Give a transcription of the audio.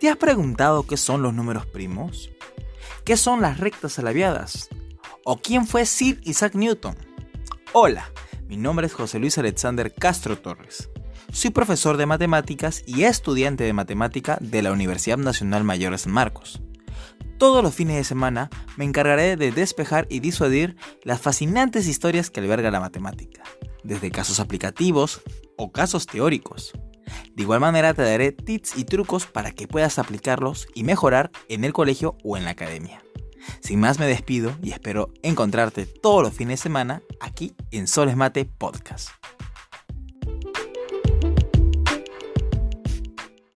¿Te has preguntado qué son los números primos? ¿Qué son las rectas alaviadas? ¿O quién fue Sir Isaac Newton? Hola, mi nombre es José Luis Alexander Castro Torres. Soy profesor de matemáticas y estudiante de matemática de la Universidad Nacional Mayor de San Marcos. Todos los fines de semana me encargaré de despejar y disuadir las fascinantes historias que alberga la matemática, desde casos aplicativos o casos teóricos. De igual manera te daré tips y trucos para que puedas aplicarlos y mejorar en el colegio o en la academia. Sin más me despido y espero encontrarte todos los fines de semana aquí en Soles Mate Podcast.